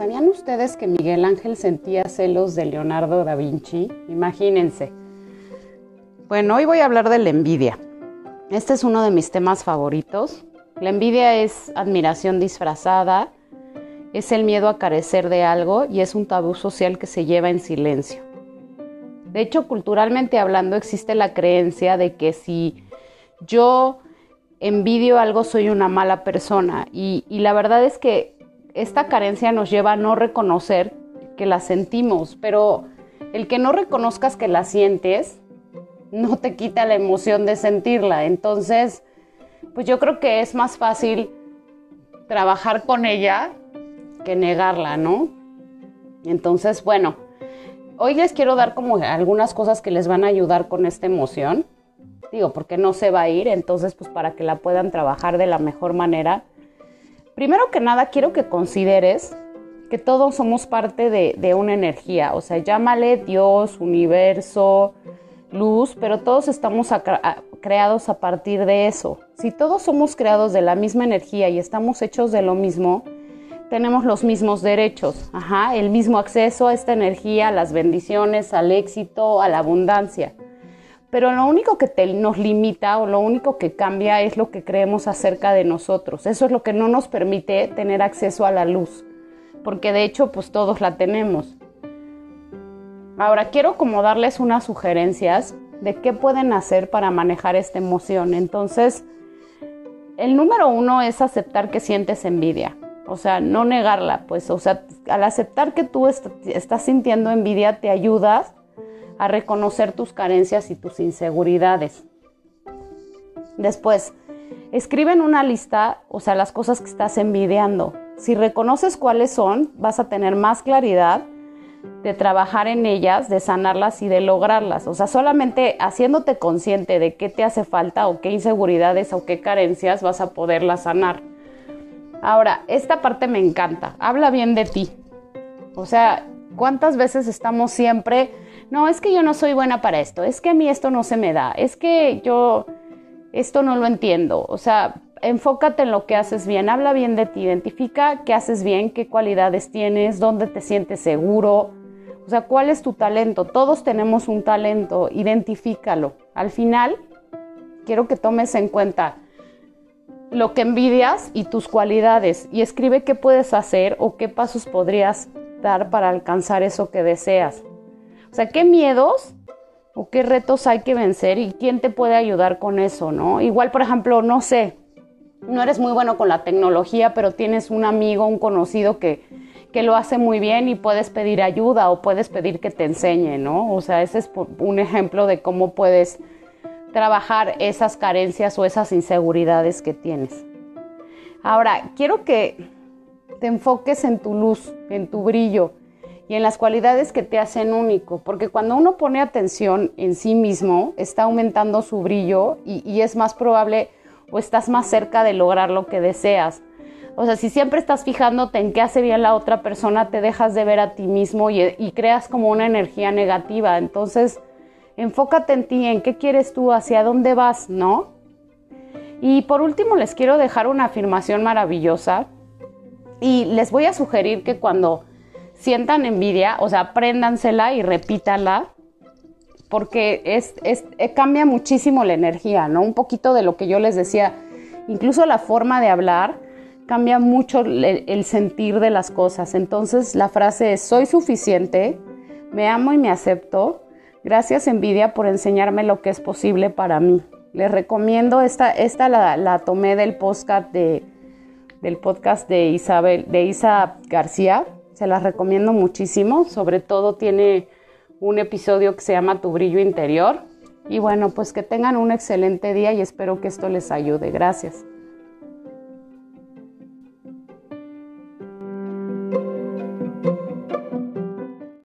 ¿Sabían ustedes que Miguel Ángel sentía celos de Leonardo da Vinci? Imagínense. Bueno, hoy voy a hablar de la envidia. Este es uno de mis temas favoritos. La envidia es admiración disfrazada, es el miedo a carecer de algo y es un tabú social que se lleva en silencio. De hecho, culturalmente hablando, existe la creencia de que si yo envidio algo soy una mala persona y, y la verdad es que esta carencia nos lleva a no reconocer que la sentimos, pero el que no reconozcas que la sientes no te quita la emoción de sentirla. Entonces, pues yo creo que es más fácil trabajar con ella que negarla, ¿no? Entonces, bueno, hoy les quiero dar como algunas cosas que les van a ayudar con esta emoción. Digo, porque no se va a ir, entonces pues para que la puedan trabajar de la mejor manera. Primero que nada, quiero que consideres que todos somos parte de, una energía, o sea, llámale Dios, universo, luz, pero todos estamos creados a partir de eso. Si todos somos creados de la misma energía y estamos hechos de lo mismo, tenemos los mismos derechos, ajá, el mismo acceso a esta energía, a las bendiciones, al éxito, a la abundancia. Pero lo único que nos limita o lo único que cambia es lo que creemos acerca de nosotros. Eso es lo que no nos permite tener acceso a la luz, porque de hecho pues todos la tenemos. Ahora quiero como darles unas sugerencias de qué pueden hacer para manejar esta emoción. Entonces, el número uno es aceptar que sientes envidia. O sea, no negarla, pues, o sea, al aceptar que tú estás sintiendo envidia, te ayudas a reconocer tus carencias y tus inseguridades. Después, escribe en una lista, o sea, las cosas que estás envidiando. Si reconoces cuáles son, vas a tener más claridad de trabajar en ellas, de sanarlas y de lograrlas. O sea, solamente haciéndote consciente de qué te hace falta o qué inseguridades o qué carencias vas a poderlas sanar. Ahora, esta parte me encanta. Habla bien de ti. O sea, ¿cuántas veces estamos siempre, no, es que yo no soy buena para esto, es que a mí esto no se me da, es que yo esto no lo entiendo. O sea, enfócate en lo que haces bien, habla bien de ti, identifica qué haces bien, qué cualidades tienes, dónde te sientes seguro, o sea, cuál es tu talento. Todos tenemos un talento, identifícalo. Al final, quiero que tomes en cuenta lo que envidias y tus cualidades y escribe qué puedes hacer o qué pasos podrías dar para alcanzar eso que deseas. O sea, qué miedos o qué retos hay que vencer y quién te puede ayudar con eso, ¿no? Igual, por ejemplo, no sé, no eres muy bueno con la tecnología, pero tienes un amigo, un conocido que, que lo hace muy bien y puedes pedir ayuda o puedes pedir que te enseñe, ¿no? O sea, ese es un ejemplo de cómo puedes trabajar esas carencias o esas inseguridades que tienes. Ahora, quiero que te enfoques en tu luz, en tu brillo y en las cualidades que te hacen único, porque cuando uno pone atención en sí mismo, está aumentando su brillo y, es más probable o estás más cerca de lograr lo que deseas. O sea, si siempre estás fijándote en qué hace bien la otra persona, te dejas de ver a ti mismo y, creas como una energía negativa. Entonces, enfócate en ti, en qué quieres tú, hacia dónde vas, ¿no? Y por último, les quiero dejar una afirmación maravillosa y les voy a sugerir que cuando sientan envidia, o sea, apréndansela y repítanla porque es, eh, cambia muchísimo la energía, ¿no? Un poquito de lo que yo les decía, incluso la forma de hablar cambia mucho el, sentir de las cosas. Entonces la frase es, soy suficiente, me amo y me acepto. Gracias envidia por enseñarme lo que es posible para mí. Les recomiendo, esta, esta la, tomé del podcast de, del podcast de Isabel, de Isa García. Se las recomiendo muchísimo. Sobre todo tiene un episodio que se llama Tu brillo interior. Y bueno, pues que tengan un excelente día y espero que esto les ayude. Gracias.